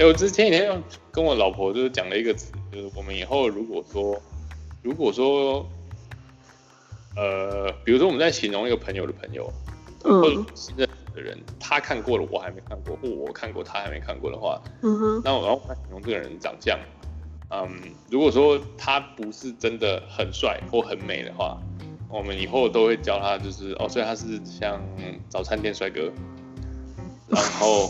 哎，我之前几天跟我老婆就是讲了一个词，就是我们以后如果说，如果说，呃，比如说我们在形容一个朋友的朋友，或者信任的人，他看过了我还没看过，或我看过他还没看过的话，嗯哼，那我要形容这个人长相，嗯，如果说他不是真的很帅或很美的话。我们以后都会教他，就是哦，所以他是像早餐店帅哥，然后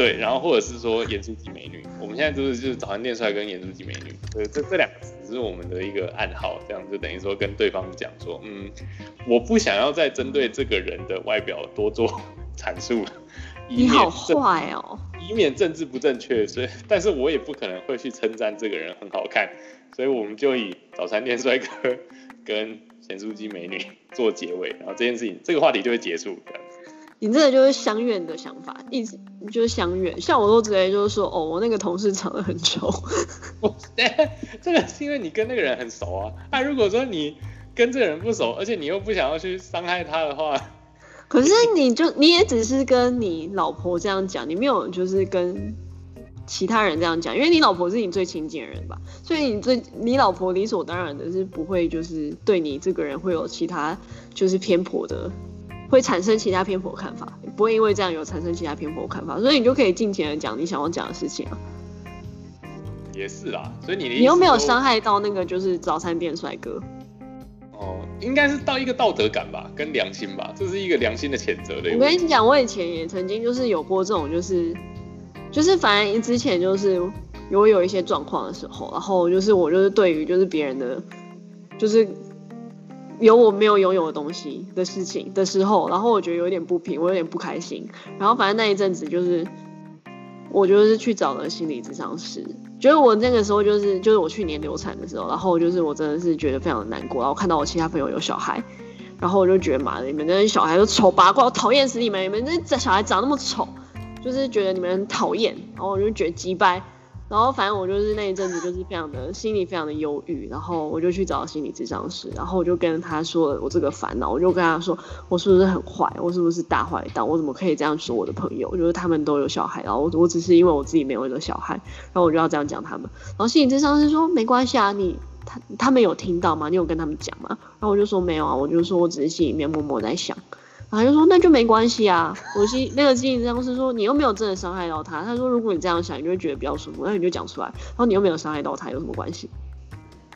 对，然后或者是说严肃级美女。我们现在就是就是早餐店帅哥、严肃级美女，对，这这两个词是我们的一个暗号，这样就等于说跟对方讲说，嗯，我不想要再针对这个人的外表多做阐述，你好坏哦，以免政治不正确，所以，但是我也不可能会去称赞这个人很好看，所以我们就以早餐店帅哥跟。咸酥鸡美女做结尾，然后这件事情这个话题就会结束。这样子，你这个就是相怨的想法，一直就是相怨。像我都直接就是说，哦，我那个同事长得很丑。这个是因为你跟那个人很熟啊。那如果说你跟这个人不熟，而且你又不想要去伤害他的话，可是你就你也只是跟你老婆这样讲，你没有就是跟。其他人这样讲，因为你老婆是你最亲近的人吧，所以你最你老婆理所当然的是不会就是对你这个人会有其他就是偏颇的，会产生其他偏颇看法，不会因为这样有产生其他偏颇看法，所以你就可以尽情的讲你想要讲的事情啊。也是啦，所以你你又没有伤害到那个就是早餐店帅哥。哦，应该是到一个道德感吧，跟良心吧，这是一个良心的谴责的。我跟你讲，我以前也曾经就是有过这种就是。就是反正之前就是有有一些状况的时候，然后就是我就是对于就是别人的，就是有我没有拥有的东西的事情的时候，然后我觉得有点不平，我有点不开心。然后反正那一阵子就是我就是去找了心理咨商师，觉得我那个时候就是就是我去年流产的时候，然后就是我真的是觉得非常的难过，然后看到我其他朋友有小孩，然后我就觉得妈的，你们那些小孩都丑八怪，我讨厌死你们！你们这小孩长那么丑。就是觉得你们很讨厌，然后我就觉得击败，然后反正我就是那一阵子就是非常的心里非常的忧郁，然后我就去找心理咨商师，然后我就跟他说我这个烦恼，我就跟他说我是不是很坏，我是不是大坏蛋，我怎么可以这样说我的朋友，就是他们都有小孩，然后我我只是因为我自己没有一个小孩，然后我就要这样讲他们，然后心理咨商师说没关系啊，你他他们有听到吗？你有跟他们讲吗？然后我就说没有啊，我就说我只是心里面默默在想。他就说那就没关系啊，我心那个心理咨商师说你又没有真的伤害到他，他说如果你这样想，你就会觉得比较舒服，那你就讲出来。然后你又没有伤害到他，有什么关系？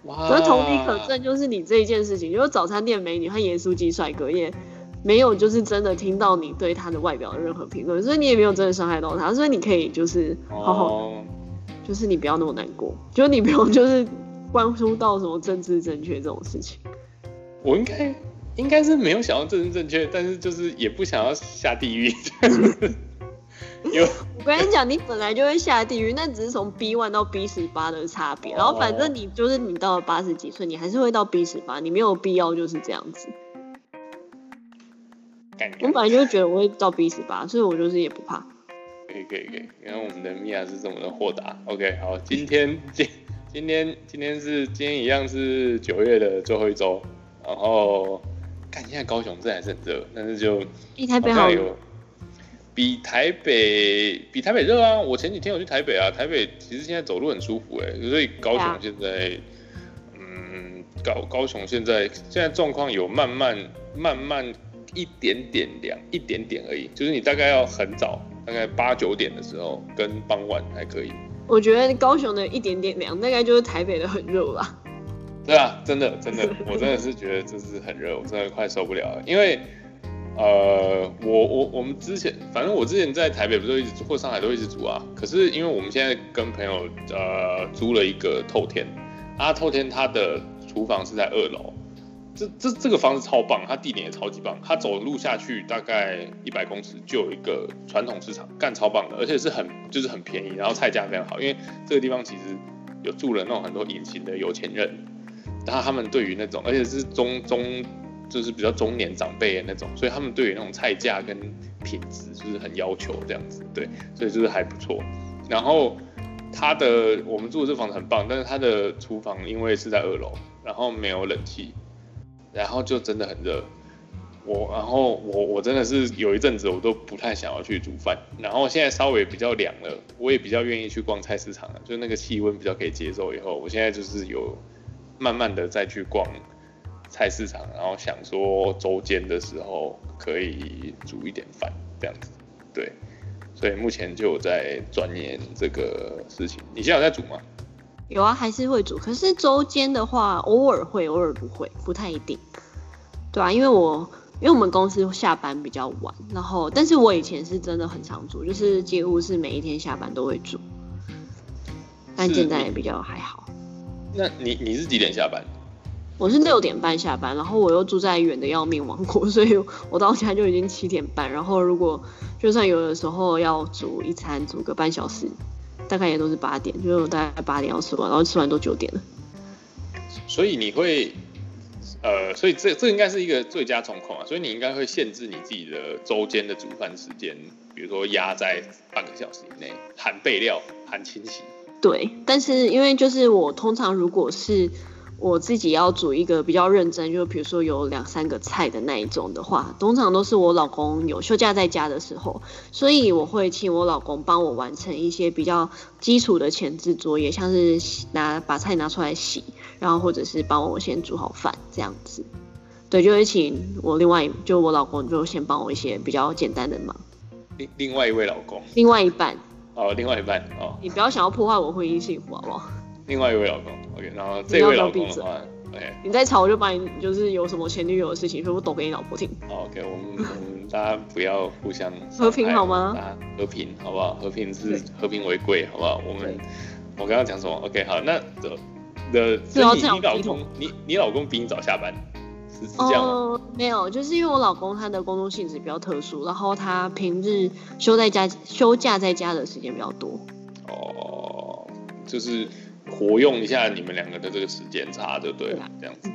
所以同理可证，就是你这一件事情，就是早餐店美女和盐酥鸡帅哥也没有就是真的听到你对他的外表的任何评论，所以你也没有真的伤害到他，所以你可以就是好好，就是你不要那么难过，就是你不用就是关乎到什么政治正确这种事情。我应该。应该是没有想要正正确，但是就是也不想要下地狱。有，我跟你讲，你本来就会下地狱，那只是从 B one 到 B 十八的差别。然后反正你就是你到了八十几岁，你还是会到 B 十八，你没有必要就是这样子。我本来就觉得我会到 B 十八，所以我就是也不怕。可以可以可以，你看我们的米娅是这么的豁达。OK，好，今天今今天今天是今天一样是九月的最后一周，然后。看现在高雄这还是很热，但是就比台北好有比台北比台北热啊！我前几天有去台北啊，台北其实现在走路很舒服哎，所以高雄现在嗯高高雄现在现在状况有慢慢慢慢一点点凉一点点而已，就是你大概要很早，大概八九点的时候跟傍晚还可以。我觉得高雄的一点点凉，大概就是台北的很热吧。对啊，真的真的，我真的是觉得这是很热，我真的快受不了了。因为，呃，我我我们之前，反正我之前在台北不是一直住或上海都一直住啊。可是因为我们现在跟朋友呃租了一个透天，啊透天它的厨房是在二楼，这这这个房子超棒，它地点也超级棒，它走路下去大概一百公尺就有一个传统市场，干超棒的，而且是很就是很便宜，然后菜价非常好，因为这个地方其实有住了那种很多隐形的有钱人。然后他们对于那种，而且是中中，就是比较中年长辈的那种，所以他们对于那种菜价跟品质就是很要求这样子，对，所以就是还不错。然后他的我们住的这房子很棒，但是他的厨房因为是在二楼，然后没有冷气，然后就真的很热。我然后我我真的是有一阵子我都不太想要去煮饭，然后现在稍微比较凉了，我也比较愿意去逛菜市场了，就那个气温比较可以接受。以后我现在就是有慢慢的再去逛菜市场，然后想说周间的时候可以煮一点饭这样子，对，所以目前就有在钻研这个事情。你现在有在煮吗？有啊，还是会煮，可是周间的话，偶尔会，偶尔不会，不太一定。对啊，因为我因为我们公司下班比较晚，然后但是我以前是真的很常煮，就是几乎是每一天下班都会煮，但现在也比较还好。那你你是几点下班？我是六点半下班，然后我又住在远的要命王国，所以我到家就已经七点半。然后如果就算有的时候要煮一餐，煮个半小时，大概也都是八点，就是大概八点要吃完，然后吃完都九点了。所以你会。呃，所以这这应该是一个最佳状况啊，所以你应该会限制你自己的周间的煮饭时间，比如说压在半个小时以内，含备料，含清洗。对，但是因为就是我通常如果是。我自己要煮一个比较认真，就比如说有两三个菜的那一种的话，通常都是我老公有休假在家的时候，所以我会请我老公帮我完成一些比较基础的前置作业，像是拿把菜拿出来洗，然后或者是帮我先煮好饭这样子。对，就会请我另外就我老公就先帮我一些比较简单的忙。另另外一位老公，另外一半哦，另外一半哦，你不要想要破坏我婚姻幸福好不好？另外一位老公，OK，然后这位老公的话，OK，你再吵我就把你就是有什么前女友的事情全部抖给你老婆听。OK，我们我们大家不要互相和平好吗？和平好不好？和平是和平为贵好不好？我们我刚刚讲什么？OK，好，那的的，你你老公你你老公比你早下班是是这样没有，就是因为我老公他的工作性质比较特殊，然后他平日休在家休假在家的时间比较多。哦，就是。活用一下你们两个的这个时间差，对不对？这样子，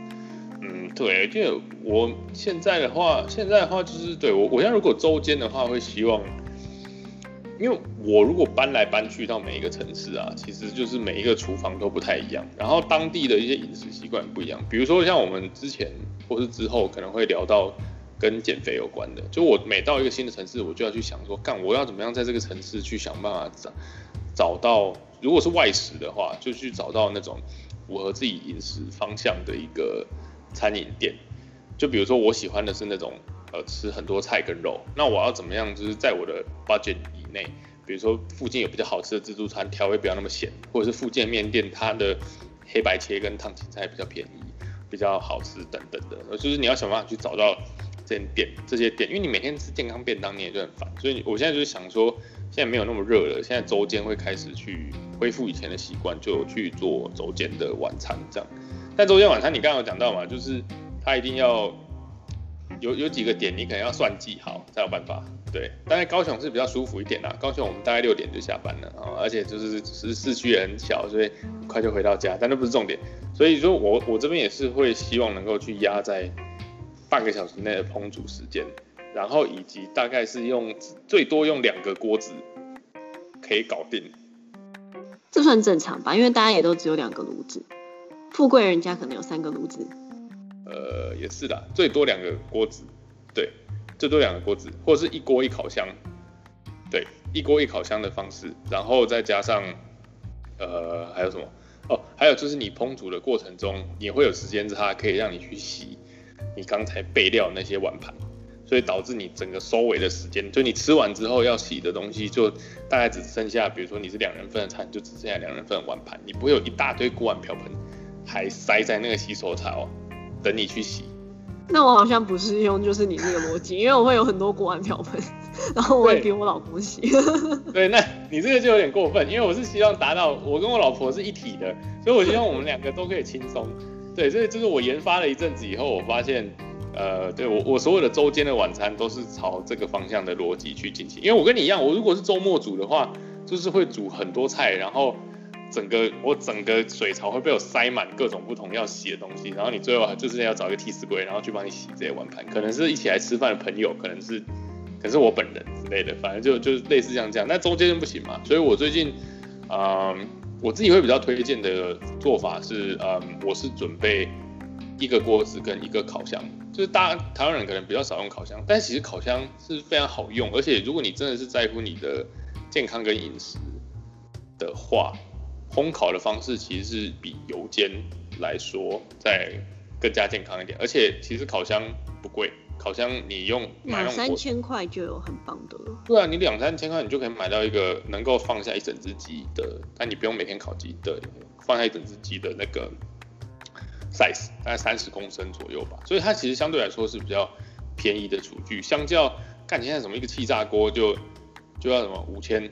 嗯，对。就我现在的话，现在的话就是对我，我现在如果周间的话，会希望，因为我如果搬来搬去到每一个城市啊，其实就是每一个厨房都不太一样，然后当地的一些饮食习惯不一样。比如说像我们之前或是之后可能会聊到跟减肥有关的，就我每到一个新的城市，我就要去想说，干我要怎么样在这个城市去想办法找找到。如果是外食的话，就去找到那种符合自己饮食方向的一个餐饮店。就比如说，我喜欢的是那种呃吃很多菜跟肉，那我要怎么样？就是在我的 budget 以内，比如说附近有比较好吃的自助餐，调味不要那么咸，或者是附近面店它的黑白切跟烫青菜比较便宜，比较好吃等等的。就是你要想办法去找到这些店，这些店，因为你每天吃健康便当你也就很烦，所以我现在就是想说。现在没有那么热了，现在周间会开始去恢复以前的习惯，就去做周间的晚餐这样。但周间晚餐你刚刚有讲到嘛，就是它一定要有有几个点，你可能要算计好才有办法。对，当然高雄是比较舒服一点啦，高雄我们大概六点就下班了啊，而且就是是市区也很小，所以很快就回到家。但那不是重点，所以说我我这边也是会希望能够去压在半个小时内的烹煮时间。然后以及大概是用最多用两个锅子可以搞定，这算正常吧？因为大家也都只有两个炉子，富贵人家可能有三个炉子。呃，也是的，最多两个锅子，对，最多两个锅子，或者是一锅一烤箱，对，一锅一烤箱的方式，然后再加上呃还有什么？哦，还有就是你烹煮的过程中，也会有时间差，可以让你去洗你刚才备料那些碗盘。所以导致你整个收尾的时间，就你吃完之后要洗的东西，就大概只剩下，比如说你是两人份的餐，就只剩下两人份的碗盘，你不会有一大堆锅碗瓢盆还塞在那个洗手槽等你去洗。那我好像不是用就是你那个逻辑，因为我会有很多锅碗瓢盆，然后我会给我老公洗。对，那你这个就有点过分，因为我是希望达到我跟我老婆是一体的，所以我希望我们两个都可以轻松。对，所以就是我研发了一阵子以后，我发现。呃，对我我所有的周间的晚餐都是朝这个方向的逻辑去进行，因为我跟你一样，我如果是周末煮的话，就是会煮很多菜，然后整个我整个水槽会被我塞满各种不同要洗的东西，然后你最后就是要找一个替死鬼，然后去帮你洗这些碗盘，可能是一起来吃饭的朋友，可能是 可能是我本人之类的，反正就就类似像这样，那中间不行嘛，所以我最近，嗯，我自己会比较推荐的做法是，嗯，我是准备。一个锅子跟一个烤箱，就是大台湾人可能比较少用烤箱，但其实烤箱是非常好用，而且如果你真的是在乎你的健康跟饮食的话，烘烤的方式其实是比油煎来说再更加健康一点，而且其实烤箱不贵，烤箱你用买两三千块就有很棒的了。对啊，你两三千块你就可以买到一个能够放下一整只鸡的，但你不用每天烤鸡的，放下一整只鸡的那个 size，大概三十公升左右吧。所以它其实相对来说是比较便宜的厨具，相较看现在什么一个气炸锅就就要什么五千，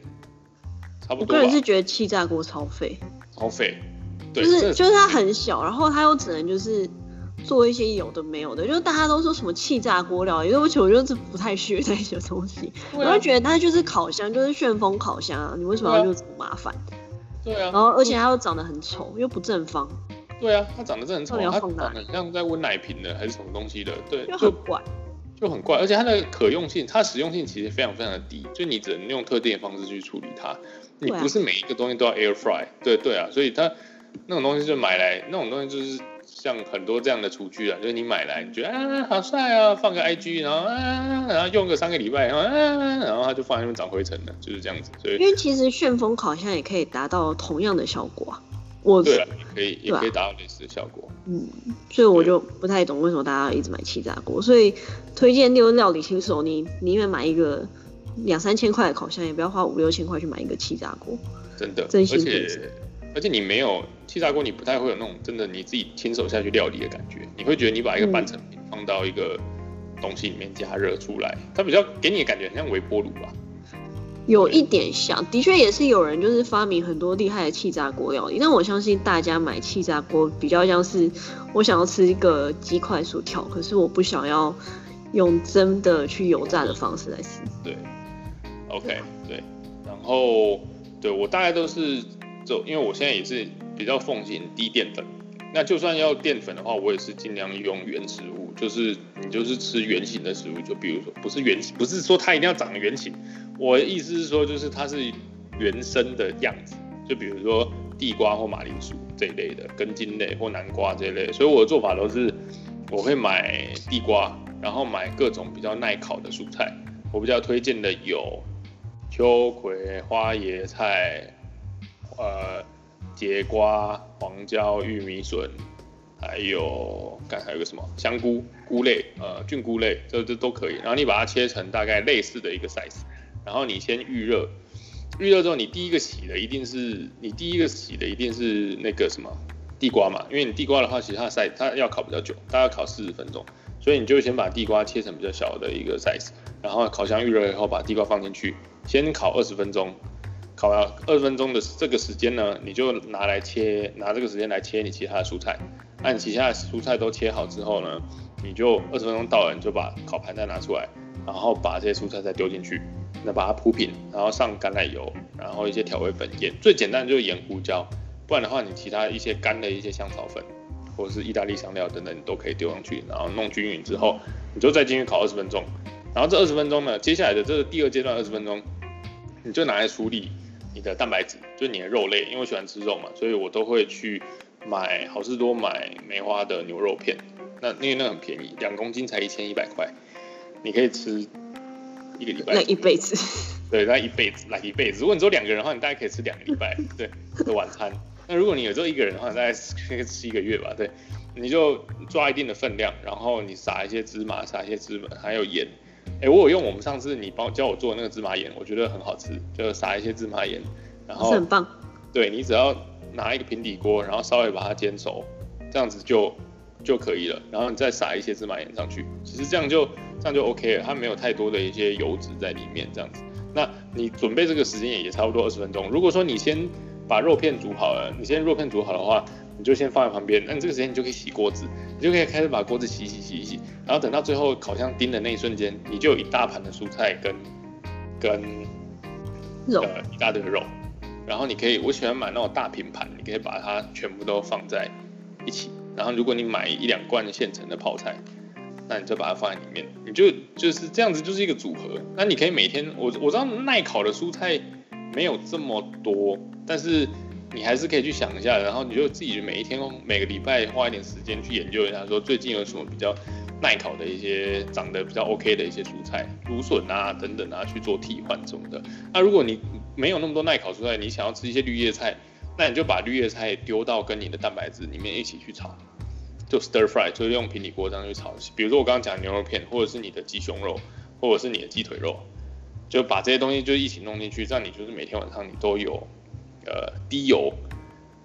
差不多我个人，是觉得气炸锅超费，超费。对，就是就是它很小，然后它又只能就是做一些有的没有的，就是大家都说什么气炸锅料理，因为我觉得我就是不太学那些东西，我就觉得它就是烤箱，就是旋风烤箱啊，你为什么要就这么麻烦？对啊。然，后而且它又长得很丑，又不正方，对啊，它长得真的很丑，很像在温奶瓶的还是什么东西的，对，就很怪。就很怪，而且它的可用性，它的实用性其实非常非常的低，就你只能用特定的方式去处理它，你不是每一个东西都要 air fry，对对啊，所以它那种东西就买来，那种东西就是像很多这样的厨具啊，就是你买来你觉得啊好帅啊，放个 IG，然后啊，然后用个三个礼拜，然后啊，然后它就放在那边长灰尘了，就是这样子，所以因为其实旋风烤箱也可以达到同样的效果啊。我对啊，也可以也可以达到类似的效果，嗯，所以我就不太懂为什么大家要一直买气炸锅。所以推荐六料理新手，你宁愿买一个两三千块的烤箱，也不要花五六千块去买一个气炸锅。真的，真而且心觉得而且你没有气炸锅，你不太会有那种真的你自己亲手下去料理的感觉，你会觉得你把一个嗯半成品放到一个东西里面加热出来，它比较给你的感觉很像微波炉吧。有一点像，的确也是有人就是发明很多厉害的气炸锅料理，但我相信大家买气炸锅比较像是我想要吃一个鸡块薯条，可是我不想要用真的去油炸的方式来吃。对，OK，对，然后对我大概都是走，因为我现在也是比较奉行低淀粉。那就算要淀粉的话，我也是尽量用原食物，就是你就是吃圆形的食物，就比如说不是圆形，不是说它一定要长圆形，我的意思是说就是它是原生的样子，就比如说地瓜或马铃薯这一类的根茎类或南瓜这一类，所以我的做法都是我会买地瓜，然后买各种比较耐烤的蔬菜。我比较推荐的有秋葵、花椰菜、呃节瓜、黄椒、玉米笋，还有看还有个什么香菇菇类，呃菌菇类，这这都可以。然后你把它切成大概类似的一个 size，然后你先预热，预热之后你第一个洗的一定是你第一个洗的一定是那个什么地瓜嘛，因为你地瓜的话，其实它 size 它要烤比较久，大概烤四十分钟，所以你就先把地瓜切成比较小的一个 size，然后烤箱预热以后把地瓜放进去，先烤二十分钟。烤了二十分钟的这个时间呢，你就拿来切，拿这个时间来切你其他的蔬菜。那你其他的蔬菜都切好之后呢，你就二十分钟到了，你就把烤盘再拿出来，然后把这些蔬菜再丢进去，那把它铺平，然后上橄榄油，然后一些调味粉盐，最简单的就是盐胡椒，不然的话你其他一些干的一些香草粉或者是意大利香料等等，你都可以丢上去，然后弄均匀之后，你就再进去烤二十分钟。然后这二十分钟呢，接下来的这个第二阶段二十分钟，你就拿来处理你的蛋白质，就是你的肉类，因为我喜欢吃肉嘛，所以我都会去买好事多买梅花的牛肉片。那因为那很便宜，两公斤才一千一百块，你可以吃一个礼拜那，一辈子，对，那一辈子，来一辈子。如果你只有两个人的话，你大概可以吃两个礼拜，对的晚餐。那如果你有只有一个人的话，大概可以吃一个月吧，对。你就抓一定的分量，然后你撒一些芝麻，撒一些芝麻，还有盐。哎，我有用我们上次你帮教我做的那个芝麻盐，我觉得很好吃，就撒一些芝麻盐，然后是很棒。对你只要拿一个平底锅，然后稍微把它煎熟，这样子就就可以了。然后你再撒一些芝麻盐上去，其实这样就这样就 OK 了，它没有太多的一些油脂在里面，这样子。那你准备这个时间也也差不多二十分钟。如果说你先把肉片煮好了，你先肉片煮好的话，你就先放在旁边。那你这个时间你就可以洗锅子，你就可以开始把锅子洗洗洗一洗。然后等到最后烤箱叮的那一瞬间，你就有一大盘的蔬菜跟跟肉呃一大堆的肉。然后你可以，我喜欢买那种大平盘，你可以把它全部都放在一起。然后如果你买一两罐现成的泡菜，那你就把它放在里面，你就就是这样子，就是一个组合。那你可以每天，我我知道耐烤的蔬菜没有这么多，但是你还是可以去想一下，然后你就自己每一天每个礼拜花一点时间去研究一下，说最近有什么比较耐烤的一些长得比较 OK 的一些蔬菜，芦笋啊等等啊去做替换什么的。那如果你没有那么多耐烤蔬菜，你想要吃一些绿叶菜，那你就把绿叶菜丢到跟你的蛋白质里面一起去炒，就 stir fry，就是用平底锅这样去炒。比如说我刚刚讲牛肉片，或者是你的鸡胸肉，或者是你的鸡腿肉，就把这些东西就一起弄进去，这样你就是每天晚上你都有。呃，低油，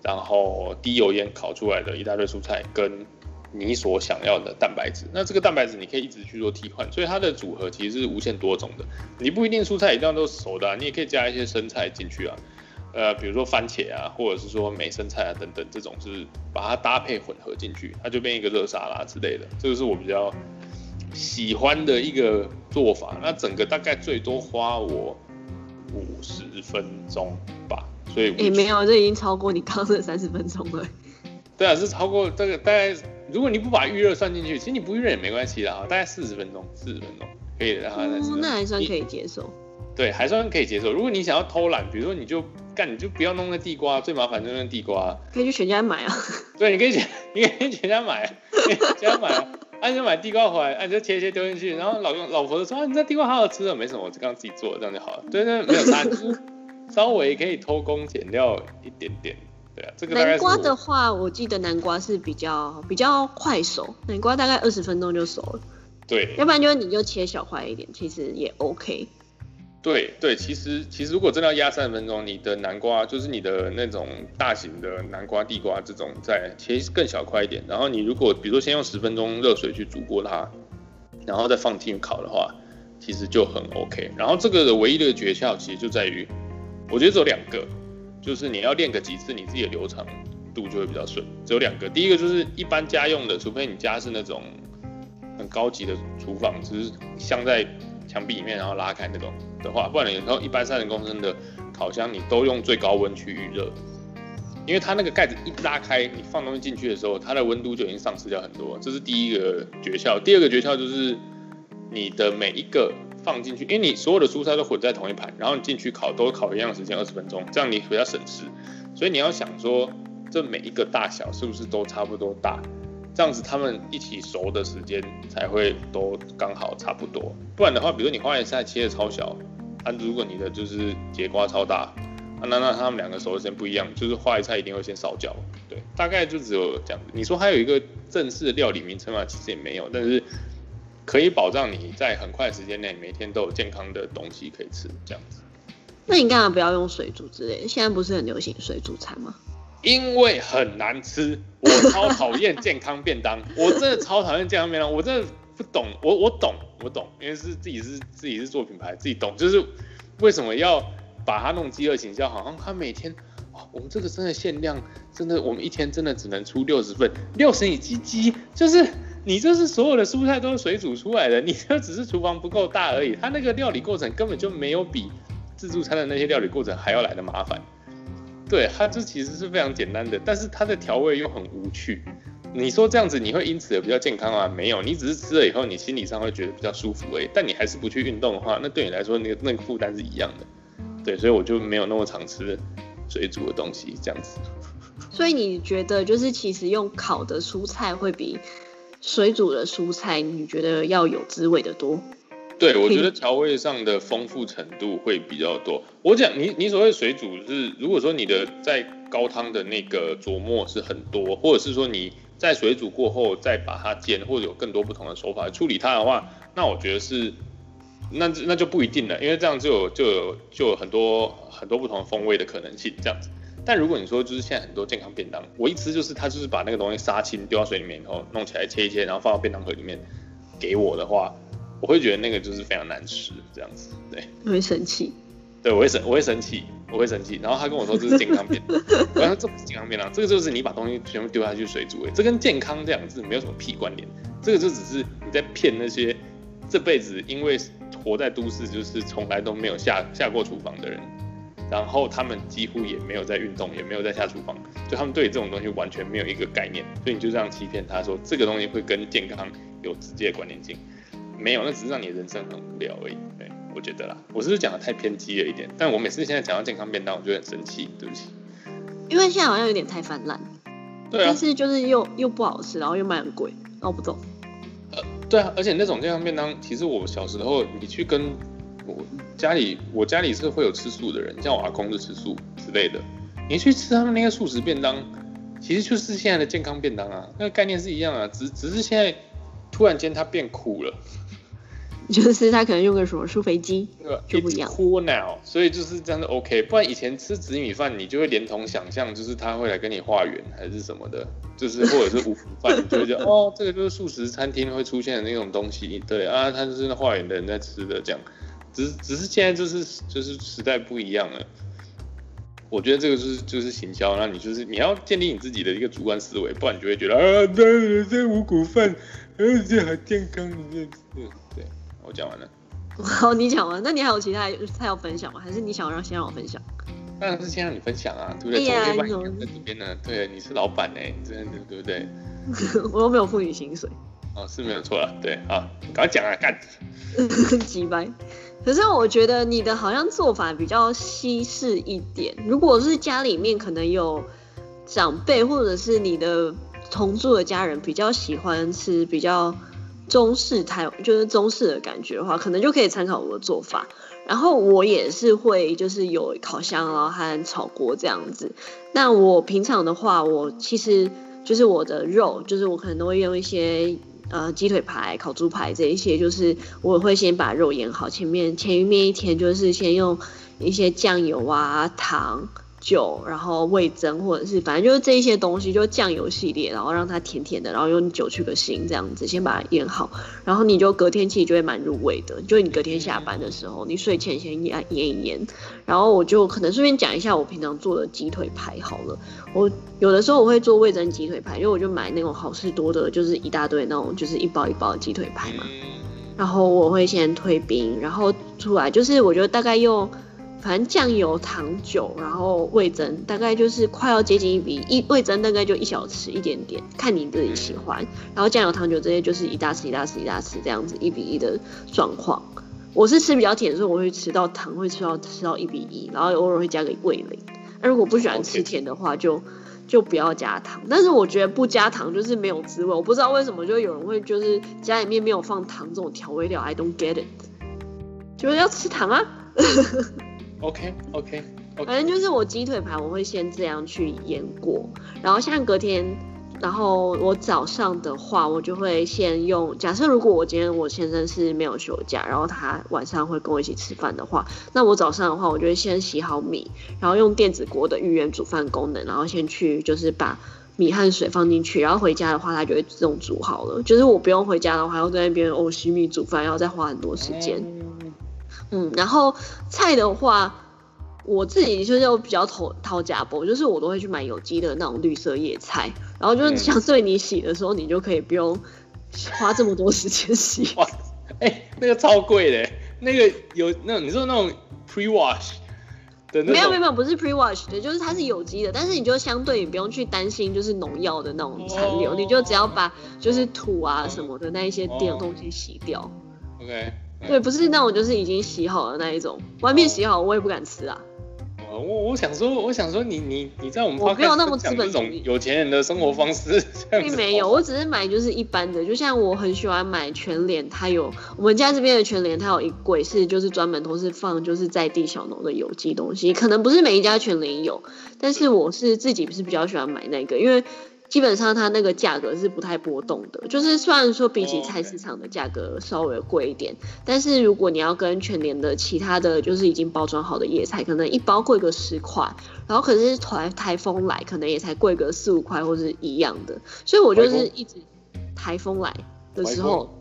然后低油烟烤出来的一大堆蔬菜，跟你所想要的蛋白质。那这个蛋白质你可以一直去做替换，所以它的组合其实是无限多种的。你不一定蔬菜一定要都熟的，你也可以加一些生菜进去啊。呃，比如说番茄啊，或者是说美生菜啊等等，这种是把它搭配混合进去，它就变一个热沙拉之类的。这个是我比较喜欢的一个做法。那整个大概最多花我五十分钟吧。所以也没有，这已经超过你刚的三十分钟了。对啊，是超过这个大概，如果你不把预热算进去，其实你不预热也没关系的啊，大概四十分钟，四十分钟可以让它哦，那还算可以接受。对，还算可以接受。如果你想要偷懒，比如说你就干，你就不要弄那地瓜，最麻烦就是那地瓜。可以去全家买啊。对，你可以全，你可以全家买，全家买啊。你就买地瓜回来，你就切切丢进去，然后老公老婆就说啊，你这地瓜好好吃啊，没什么，我就刚刚自己做，这样就好了。对，对没有差。稍微可以偷工减料一点点，对啊，这个南瓜的话，我记得南瓜是比较比较快熟，南瓜大概二十分钟就熟了。对，要不然就你就切小块一点，其实也 OK。对对，其实其实如果真的要压三十分钟，你的南瓜就是你的那种大型的南瓜、地瓜这种，再切更小块一点，然后你如果比如说先用十分钟热水去煮过它，然后再放进去烤的话，其实就很 OK。然后这个的唯一的诀窍其实就在于。我觉得只有两个，就是你要练个几次，你自己的流畅度就会比较顺。只有两个，第一个就是一般家用的，除非你家是那种很高级的厨房，只是镶在墙壁里面然后拉开那种的话，不然你然后一般三十公升的烤箱，你都用最高温去预热，因为它那个盖子一拉开，你放东西进去的时候，它的温度就已经丧失掉很多。这是第一个诀窍。第二个诀窍就是你的每一个。放进去，因为你所有的蔬菜都混在同一盘，然后你进去烤都烤一样时间二十分钟，这样你比较省事。所以你要想说，这每一个大小是不是都差不多大，这样子他们一起熟的时间才会都刚好差不多。不然的话，比如你花椰菜切的超小，啊，如果你的就是节瓜超大，啊，那那他们两个熟的时间不一样，就是花椰菜一定会先烧焦。对，大概就只有这样子。你说还有一个正式的料理名称嘛？其实也没有，但是。可以保障你在很快时间内每天都有健康的东西可以吃，这样子。那你干嘛不要用水煮之类的？现在不是很流行水煮餐吗？因为很难吃，我超讨厌健康便当，我真的超讨厌健康便当，我真的不懂，我我懂，我懂，因为是自己是自己是做品牌，自己懂，就是为什么要把它弄饥饿营销，好像他每天，我们这个真的限量，真的我们一天真的只能出六十份，六十你鸡鸡就是。你这是所有的蔬菜都是水煮出来的，你这只是厨房不够大而已。它那个料理过程根本就没有比自助餐的那些料理过程还要来的麻烦。对，它这其实是非常简单的，但是它的调味又很无趣。你说这样子你会因此而比较健康吗？没有，你只是吃了以后你心理上会觉得比较舒服而已。但你还是不去运动的话，那对你来说那个那个负担是一样的。对，所以我就没有那么常吃水煮的东西这样子。所以你觉得就是其实用烤的蔬菜会比？水煮的蔬菜，你觉得要有滋味的多？对，我觉得调味上的丰富程度会比较多。我讲你，你所谓水煮是，如果说你的在高汤的那个琢磨是很多，或者是说你在水煮过后再把它煎，或者有更多不同的手法处理它的话，那我觉得是，那那就不一定了，因为这样就有就有就有很多很多不同的风味的可能性，这样子。但如果你说就是现在很多健康便当，我一吃就是他就是把那个东西杀青丢到水里面，然后弄起来切一切，然后放到便当盒里面给我的话，我会觉得那个就是非常难吃这样子。对，我会生气。对，我会生，我会生气，我会生气。然后他跟我说这是健康便当，我说这不是健康便当，这个就是你把东西全部丢下去水煮，这跟健康这两个字没有什么屁关联。这个就只是你在骗那些这辈子因为活在都市，就是从来都没有下下过厨房的人。然后他们几乎也没有在运动，也没有在下厨房，就他们对这种东西完全没有一个概念，所以你就这样欺骗他说这个东西会跟健康有直接的关联性，没有，那只是让你人生很无聊而已。对，我觉得啦，我是不是讲的太偏激了一点？但我每次现在讲到健康便当，我就很生气，对不起。因为现在好像有点太泛滥，对啊但，是就是又又不好吃，然后又卖很贵，然后我不懂。呃对啊，而且那种健康便当，其实我小时候你去跟我家里，我家里是会有吃素的人，像我阿公就吃素之类的，你去吃他们那个素食便当，其实就是现在的健康便当啊，那个概念是一样啊，只只是现在突然间它变苦了。就是他可能用个什么舒肥鸡，对吧？就不一样 cool now，所以就是这样的 OK。不然以前吃紫米饭，你就会连同想象，就是他会来跟你化缘还是什么的，就是或者是五福饭，你就会觉得 哦，这个就是素食餐厅会出现的那种东西，对啊，他就是那化缘的人在吃的这样。只是只是现在就是就是时代不一样了。我觉得这个就是就是行销，那你就是你要建立你自己的一个主观思维，不然你就会觉得啊，这这五谷饭，呃，这好健康，这对对，我讲完了。好，你讲完，那你还有其他菜要分享吗？还是你想让先让我分享？当然是先让你分享啊，对不对？你在这边呢，对，你是老板呢，你真的对不对？我又没有付你薪水，哦，是没有错了，对，好，赶快讲啊，干，几掰。可是我觉得你的好像做法比较西式一点。如果是家里面可能有长辈，或者是你的同住的家人比较喜欢吃比较中式台，就是中式的感觉的话，可能就可以参考我的做法。然后我也是会就是有烤箱，然后和炒锅这样子。那我平常的话，我其实就是我的肉，就是我可能都会用一些呃鸡腿排、烤猪排这一些，就是我会先把肉腌好，前面前面一天就是先用一些酱油啊、糖。酒，然后味增，或者是反正就是这一些东西，就酱油系列，然后让它甜甜的，然后用酒去个腥，这样子先把它腌好，然后你就隔天其实就会蛮入味的。就你隔天下班的时候，你睡前先腌腌一腌，然后我就可能顺便讲一下我平常做的鸡腿排好了。我有的时候我会做味增鸡腿排，因为我就买那种好事多的，就是一大堆那种就是一包一包的鸡腿排嘛。然后我会先退冰，然后出来就是我觉得大概用。反正酱油、糖酒，然后味增，大概就是快要接近一比一，味增大概就一小匙一点点，看你自己喜欢。然后酱油、糖酒这些就是一大匙、一大匙、一大匙这样子一比一的状况。我是吃比较甜，所以我会吃到糖，会吃到吃到一比一，然后偶尔会加个味蕾。那如果不喜欢吃甜的话，就就不要加糖。但是我觉得不加糖就是没有滋味，我不知道为什么就有人会就是家里面没有放糖这种调味料，I don't get it，就是要吃糖啊。OK OK，反正就是我鸡腿排，我会先这样去腌过，然后像隔天，然后我早上的话，我就会先用。假设如果我今天我先生是没有休假，然后他晚上会跟我一起吃饭的话，那我早上的话，我就会先洗好米，然后用电子锅的预约煮饭功能，然后先去就是把米和水放进去，然后回家的话，它就会自动煮好了。就是我不用回家的话，要在那边哦洗米煮饭，要再花很多时间。嗯，然后菜的话，我自己就是有比较讨讨假包，就是我都会去买有机的那种绿色叶菜，然后就是嗯相对你洗的时候，你就可以不用花这么多时间洗。哇，哎、那个超贵的，那个有那种你说那种 pre wash 的那，没有没有没有，不是 pre wash 的，就是它是有机的，但是你就相对你不用去担心就是农药的那种残留，哦你就只要把就是土啊什么的那一些哦电东西洗掉。OK，对，不是那种就是已经洗好的那一种，外面洗好我也不敢吃啊。哦我我想说，我想说你你你在我们我没有那么资本主义这种有钱人的生活方式，并没有，我只是买就是一般的，就像我很喜欢买全联，它有我们家这边的全联，它有一柜是就是专门都是放就是在地小农的有机东西，可能不是每一家全联有，但是我是自己是比较喜欢买那个，因为基本上它那个价格是不太波动的，就是虽然说比起哦菜市场的价格稍微贵一点，但是如果你要跟全年的其他的就是已经包装好的叶菜，可能一包贵个十块，然后可是台台风来，可能也才贵个四五块或是一样的，所以我就是一直台风来的时候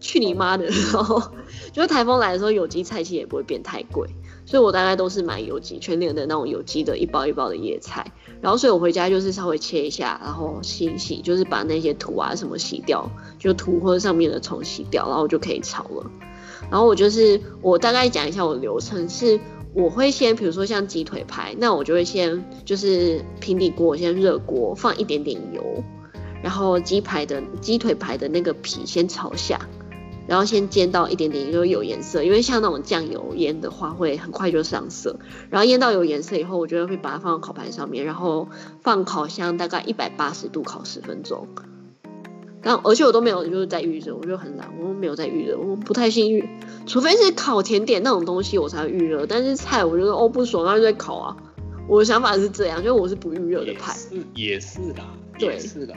去你妈的！然后 就是台风来的时候，有机菜其实也不会变太贵，所以我大概都是买有机全年的那种有机的一包一包的叶菜，然后所以我回家就是稍微切一下，然后洗一洗，就是把那些土啊什么洗掉，就土或者上面的虫洗掉，然后就可以炒了。然后我就是我大概讲一下我的流程是。我会先，比如说像鸡腿排，那我就会先就是平底锅，先热锅，放一点点油，然后鸡排的鸡腿排的那个皮先炒下，然后先煎到一点点就有颜色，因为像那种酱油腌的话会很快就上色。然后腌到有颜色以后，我觉得会把它放到烤盘上面，然后放烤箱大概一百八十度烤十分钟。然后而且我都没有就是在预热，我就很懒，我没有在预热，我不太信预，除非是烤甜点那种东西我才会预热，但是菜我觉得哦不爽，那就在烤啊。我的想法是这样，就是我是不预热的派。是也是啦，对，是的。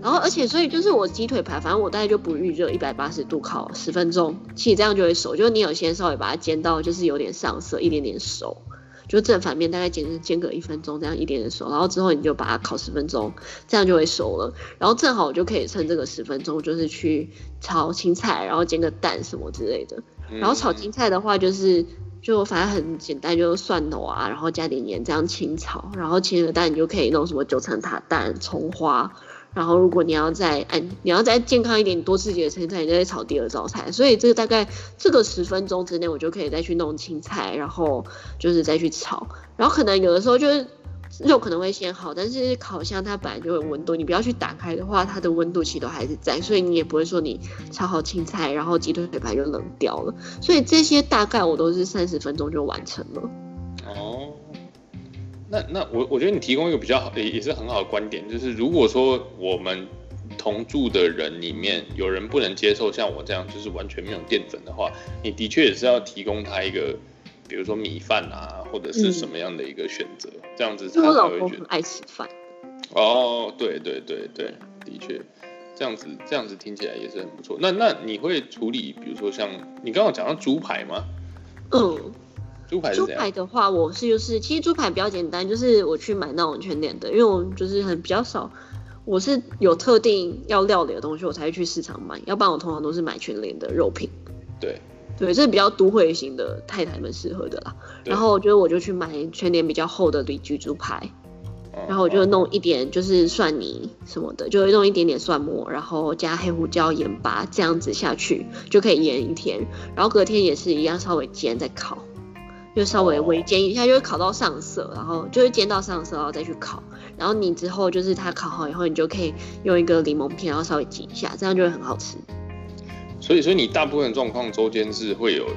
然后，而且，所以就是我鸡腿排，反正我大概就不预热，一百八十度烤十分钟，其实这样就会熟。就是你有先稍微把它煎到，就是有点上色，一点点熟，就正反面大概煎煎个一分钟，这样一点点熟。然后之后你就把它烤十分钟，这样就会熟了。然后正好我就可以趁这个十分钟，就是去炒青菜，然后煎个蛋什么之类的。然后炒青菜的话，就是就反正很简单，就是蒜头啊，然后加点盐这样清炒。然后切个蛋，你就可以弄什么九层塔蛋、葱花。然后，如果你要再按，你要再健康一点，多吃几个青菜，你再炒第二道菜。所以这个大概这个十分钟之内，我就可以再去弄青菜，然后就是再去炒。然后可能有的时候就是肉可能会先好，但是烤箱它本来就有温度，你不要去打开的话，它的温度其实都还是在，所以你也不会说你炒好青菜，然后鸡腿腿排就冷掉了。所以这些大概我都是三十分钟就完成了。哦。那那我我觉得你提供一个比较好也也是很好的观点，就是如果说我们同住的人里面有人不能接受像我这样就是完全没有淀粉的话，你的确也是要提供他一个，比如说米饭啊或者是什么样的一个选择，这样子他才会觉得爱吃饭。哦，对对对对，的确，这样子这样子听起来也是很不错。那那你会处理，比如说像你刚刚讲到猪排吗？嗯。猪排猪排的话，我是就是其实猪排比较简单，就是我去买那种全脸的，因为我就是很比较少，我是有特定要料理的东西，我才会去市场买，要不然我通常都是买全脸的肉品。对对，这是比较都会型的太太们适合的啦。然后我觉得我就去买全脸比较厚的里脊猪排，然后我就弄一点就是蒜泥什么的，就弄一点点蒜末，然后加黑胡椒、盐巴这样子下去就可以腌一天，然后隔天也是一样稍微煎再烤。就稍微微煎一下，就会烤到上色，然后就会煎到上色，然后再去烤。然后你之后就是它烤好以后，你就可以用一个柠檬片，然后稍微挤一下，这样就会很好吃。所以，所以你大部分状况周间是会有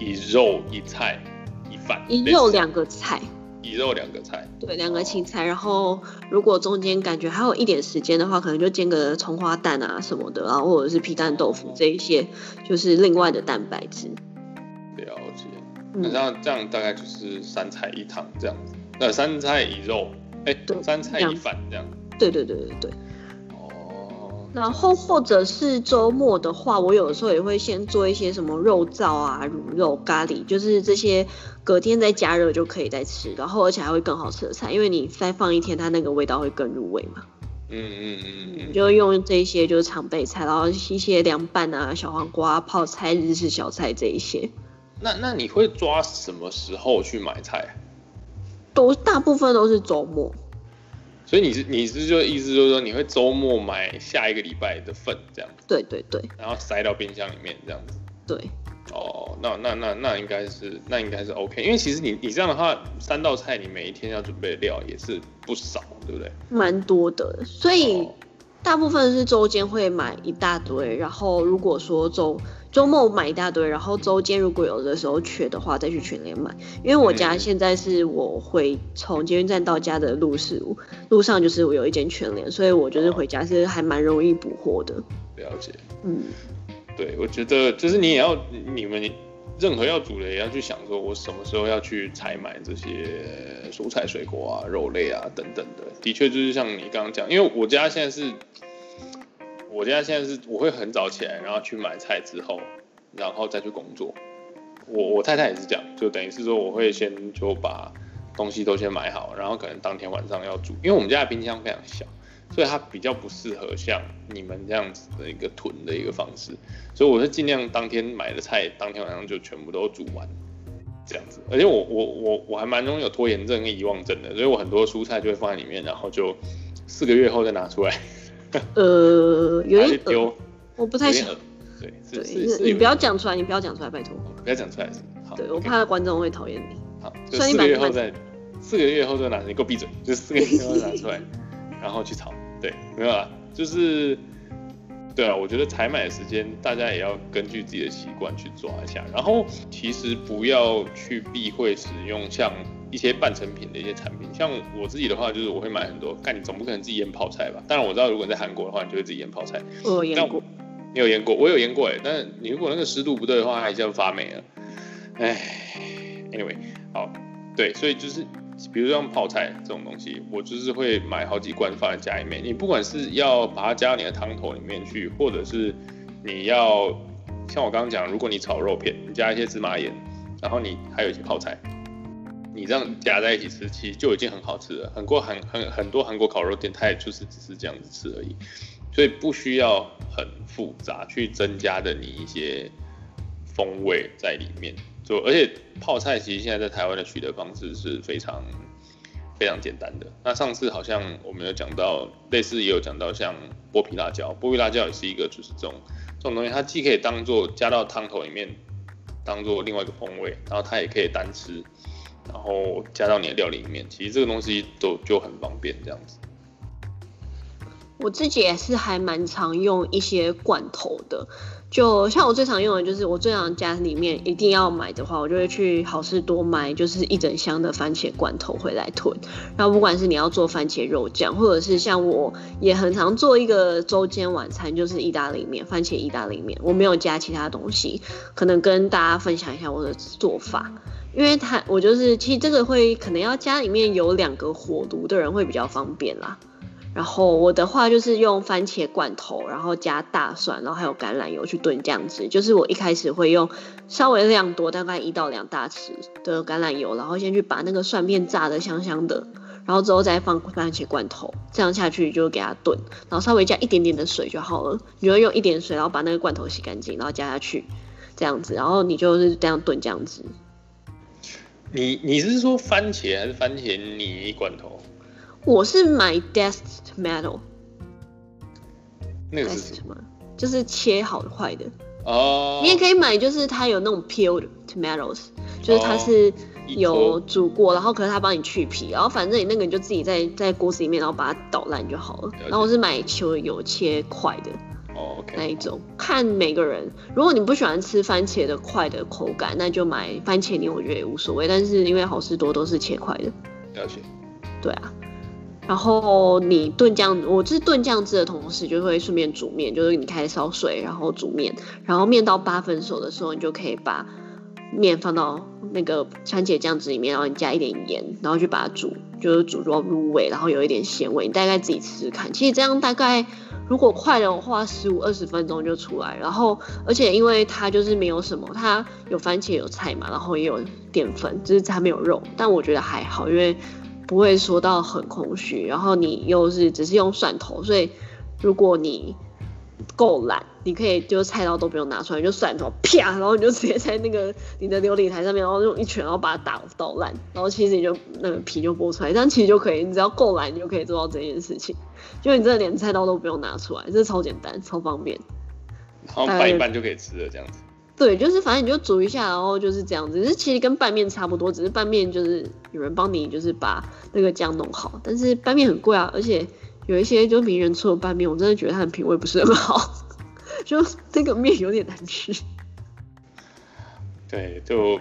一肉一菜一饭，一肉两个菜，一肉两个菜，对，两个青菜。然后如果中间感觉还有一点时间的话，可能就煎个葱花蛋啊什么的，然后或者是皮蛋豆腐这一些，就是另外的蛋白质。那这样这样大概就是三菜一汤这样子，那三菜一肉，哎，三菜一饭这样。对对对对对。哦。然后或者是周末的话，我有的时候也会先做一些什么肉燥啊、卤肉、咖喱，就是这些隔天再加热就可以再吃，然后而且还会更好吃的菜，因为你再放一天，它那个味道会更入味嘛。嗯嗯嗯嗯。就用这些就是常备菜，然后一些凉拌啊、小黄瓜、泡菜、日式小菜这一些。那那你会抓什么时候去买菜？都大部分都是周末。所以你是你是就意思就是说你会周末买下一个礼拜的份这样子？对对对。然后塞到冰箱里面这样子。对。哦，那那那那应该是那应该是 OK，因为其实你你这样的话，三道菜你每一天要准备的料也是不少，对不对？蛮多的，所以大部分是周间会买一大堆，然后如果说周。周末买一大堆，然后周间如果有的时候缺的话，再去全联买。因为我家现在是我回从捷运站到家的路是路上就是我有一间全联，所以我就是回家是还蛮容易补货的。了解，嗯，对，我觉得就是你也要你们任何要煮的也要去想说，我什么时候要去采买这些蔬菜水果啊、肉类啊等等的。的确就是像你刚刚讲，因为我家现在是。我家现在是我会很早起来，然后去买菜之后，然后再去工作。我我太太也是这样，就等于是说我会先就把东西都先买好，然后可能当天晚上要煮。因为我们家的冰箱非常小，所以它比较不适合像你们这样子的一个囤的一个方式。所以我是尽量当天买的菜，当天晚上就全部都煮完，这样子。而且我我我我还蛮容易有拖延症跟遗忘症的，所以我很多蔬菜就会放在里面，然后就四个月后再拿出来。呃，有点丢，我不太想。对对，你不要讲出来，你不要讲出来，拜托。不要讲出来好。对我怕观众会讨厌你。好，四个月后再，四个月后再拿，你给我闭嘴，就四个月后拿出来，然后去炒。对，没有啊，就是对啊，我觉得采买的时间大家也要根据自己的习惯去抓一下，然后其实不要去避讳使用像一些半成品的一些产品，像我自己的话，就是我会买很多。干，你总不可能自己腌泡菜吧？当然我知道，如果你在韩国的话，你就会自己腌泡菜。我有腌过，你有腌过，我有腌过哎。但是你如果那个湿度不对的话，还是要发霉了。哎，anyway，好，对，所以就是。比如像泡菜这种东西，我就是会买好几罐放在家里面。你不管是要把它加到你的汤头里面去，或者是你要像我刚刚讲，如果你炒肉片，你加一些芝麻盐，然后你还有一些泡菜，你这样夹在一起吃，其实就已经很好吃了。很多很很很多韩国烤肉店，它也就是只是这样子吃而已，所以不需要很复杂去增加的你一些风味在里面。就而且泡菜其实现在在台湾的取得方式是非常非常简单的。那上次好像我们有讲到，类似也有讲到像剥皮辣椒，剥皮辣椒也是一个就是这种这种东西，它既可以当做加到汤头里面，当做另外一个风味，然后它也可以单吃，然后加到你的料理里面，其实这个东西都就很方便这样子。我自己也是还蛮常用一些罐头的。就像我最常用的，就是我最常家里面一定要买的话，我就会去好事多买，就是一整箱的番茄罐头回来囤。然后不管是你要做番茄肉酱，或者是像我也很常做一个周间晚餐，就是意大利面，番茄意大利面，我没有加其他东西，可能跟大家分享一下我的做法，因为它我就是其实这个会可能要家里面有两个火炉的人会比较方便啦。然后我的话就是用番茄罐头，然后加大蒜，然后还有橄榄油去炖酱汁。就是我一开始会用稍微量多，大概一到两大匙的橄榄油，然后先去把那个蒜片炸的香香的，然后之后再放番茄罐头，这样下去就给它炖，然后稍微加一点点的水就好了。你就用一点水，然后把那个罐头洗干净，然后加下去，这样子，然后你就是这样炖酱汁。你你是说番茄还是番茄泥罐头？我是买 diced tomato，那个是什么？就是切好块的哦。你也可以买，就是它有那种 peeled tomatoes，就是它是有煮过，然后可是它帮你去皮，然后反正你那个你就自己在在锅子里面，然后把它捣烂就好了。然后我是买球有切块的那一种。看每个人，如果你不喜欢吃番茄的块的口感，那就买番茄泥，我觉得也无所谓。但是因为好事多都是切块的，了解。对啊。然后你炖酱，我是炖酱汁的同时，就会顺便煮面，就是你开始烧水，然后煮面，然后面到八分熟的时候，你就可以把面放到那个番茄酱汁里面，然后你加一点盐，然后去把它煮，就是煮到入味，然后有一点咸味，你大概自己吃吃看。其实这样大概如果快的话，十五二十分钟就出来。然后而且因为它就是没有什么，它有番茄有菜嘛，然后也有淀粉，只是它没有肉，但我觉得还好，因为。不会说到很空虚，然后你又是只是用蒜头，所以如果你够懒，你可以就菜刀都不用拿出来，就蒜头啪，然后你就直接在那个你的琉璃台上面，然后用一拳，然后把它打捣烂，然后其实你就那个皮就剥出来，这样其实就可以，你只要够懒，你就可以做到这件事情，就你真的连菜刀都不用拿出来，这超简单，超方便，然后拌一拌就可以吃了，这样子。对，就是反正你就煮一下，然后就是这样子。是其实跟拌面差不多，只是拌面就是有人帮你，就是把那个酱弄好。但是拌面很贵啊，而且有一些就名人出的拌面，我真的觉得他的品味不是很好，就那个面有点难吃。对，就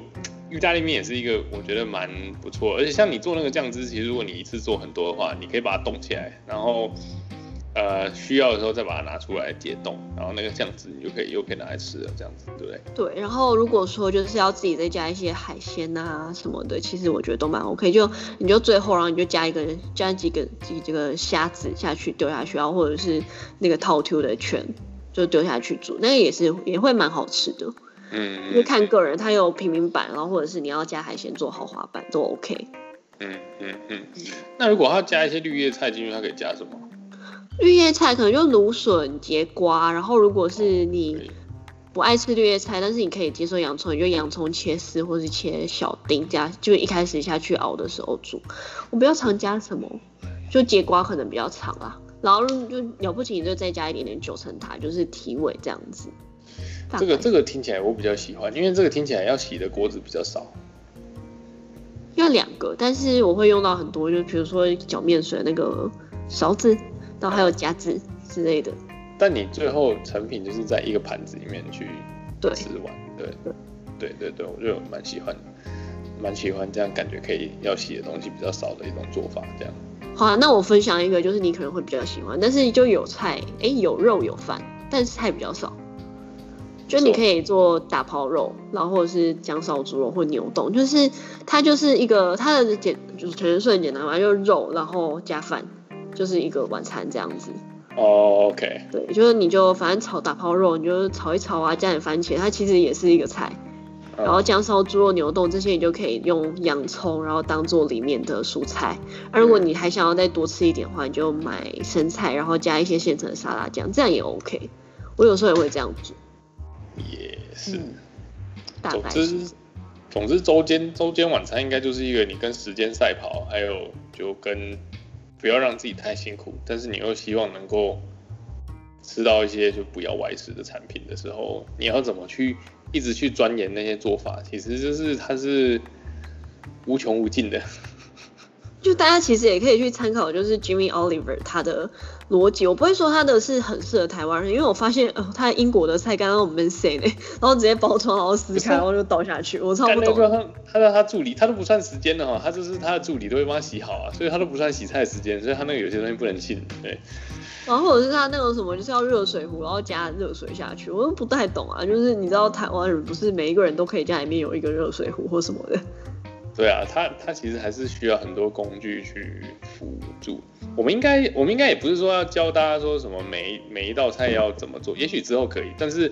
意大利面也是一个我觉得蛮不错，而且像你做那个酱汁，其实如果你一次做很多的话，你可以把它冻起来，然后。呃，需要的时候再把它拿出来解冻，然后那个酱汁你就可以又可以拿来吃了，这样子，对不对？对。然后如果说就是要自己再加一些海鲜啊什么的，其实我觉得都蛮 OK。就你就最后，然后你就加一个加几个几这个虾子下去丢下去，然后或者是那个套 Q 的圈就丢下去煮，那个也是也会蛮好吃的。嗯。就看个人，它有平民版，然后或者是你要加海鲜做豪华版都 OK。嗯嗯嗯。那如果他加一些绿叶菜进去，他可以加什么？绿叶菜可能就芦笋、节瓜，然后如果是你不爱吃绿叶菜，但是你可以接受洋葱，你就洋葱切丝或是切小丁加，就一开始下去熬的时候煮。我比较常加什么？就节瓜可能比较长啊，然后就了不起你就再加一点点九层塔，就是提味这样子。这个这个听起来我比较喜欢，因为这个听起来要洗的锅子比较少。要两个，但是我会用到很多，就比如说搅面水那个勺子。然后还有夹子之类的，但你最后成品就是在一个盘子里面去对，吃完，对，对。对对，我就蛮喜欢，蛮喜欢这样感觉可以要洗的东西比较少的一种做法，这样。好啊，那我分享一个，就是你可能会比较喜欢，但是就有菜，哎、有肉有饭，但是菜比较少。就你可以做打抛肉，然后或者是姜烧猪肉或牛冻，就是它就是一个它的简就是全是很简单嘛，就是肉然后加饭，就是一个晚餐这样子。哦，OK，对，就是你就反正炒打泡肉，你就炒一炒啊，加点番茄，它其实也是一个菜。嗯然后姜烧猪肉、牛冻这些，你就可以用洋葱，然后当做里面的蔬菜。而如果你还想要再多吃一点的话，你就买生菜，然后加一些现成的沙拉酱，这样也 OK。我有时候也会这样煮，也是。嗯大总之概是，总之周间周间晚餐应该就是一个你跟时间赛跑，还有就跟不要让自己太辛苦，但是你又希望能够吃到一些就不要外食的产品的时候，你要怎么去一直去钻研那些做法？其实就是它是无穷无尽的。就大家其实也可以去参考，就是 Jimmy Oliver 他的逻辑。我不会说他的是很适合台湾人，因为我发现，哦，他英国的菜刚刚我们 say 呢，然后直接包装，然后撕开，然后就倒下去，我差不懂。干那个他他的他助理，他都不算时间的哈，他就是他的助理都会帮他洗好啊，所以他都不算洗菜时间，所以他那个有些东西不能信。对，然后或者是他那种什么，就是要热水壶，然后加热水下去，我都不太懂啊。就是你知道台湾人不是每一个人都可以家里面有一个热水壶或什么的。对啊，他他其实还是需要很多工具去辅助。我们应该我们应该也不是说要教大家说什么每每一道菜要怎么做，也许之后可以，但是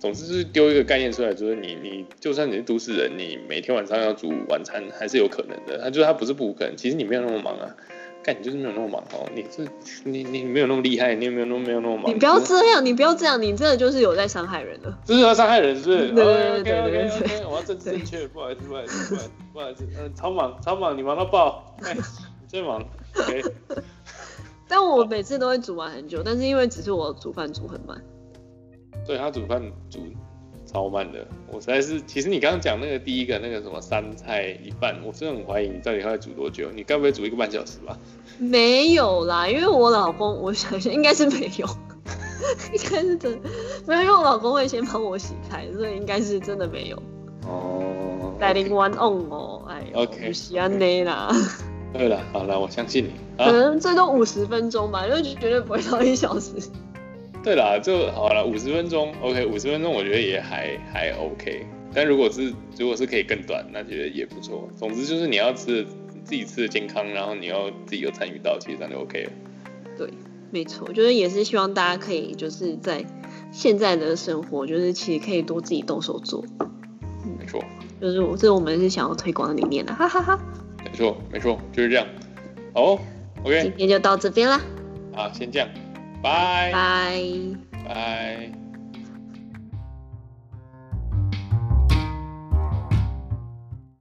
总之是丢一个概念出来，就是你你就算你是都市人，你每天晚上要煮晚餐还是有可能的。他就是他不是不可能，其实你没有那么忙啊。干，你就是没有那么忙哦，你是你你没有那么厉害，你也没有那么没有那么忙。你不要这样，你不要这样，你真的就是有在伤害人了。就是要伤害人，是不是？对对对对对对我要正正确，不好意思，不好意思，不好意思，不好意思，嗯，超忙超忙，你忙到爆，哎，你最忙，OK，但我每次都会煮完很久，但是因为只是我煮饭煮很慢。对他煮饭煮超慢的，我实在是，其实你刚刚讲那个第一个那个什么三菜一饭，我真的很怀疑你到底要煮多久，你该不会煮一个半小时吧？没有啦，因为我老公，我想想应该是没有，应该是真的没有，因为我老公会先帮我洗菜，所以应该是真的没有。哦带领 one on 哦，哎呦 OK 不是安内啦，对了，好了，我相信你可啊。能最多五十分钟吧，因为绝对不会到一小时。对啦，就好了，五十分钟，OK，五十分钟我觉得也还还 OK，但如果是如果是可以更短，那觉得也不错。总之就是你要吃自己吃的健康，然后你要自己有参与到，其实这样就 OK 了。对，没错，就是也是希望大家可以就是在现在的生活，就是其实可以多自己动手做，没错，就是我这是我们是想要推广的理念的，哈哈哈。没错，没错，就是这样。好，OK，今天就到这边啦，好，先这样，拜拜。拜。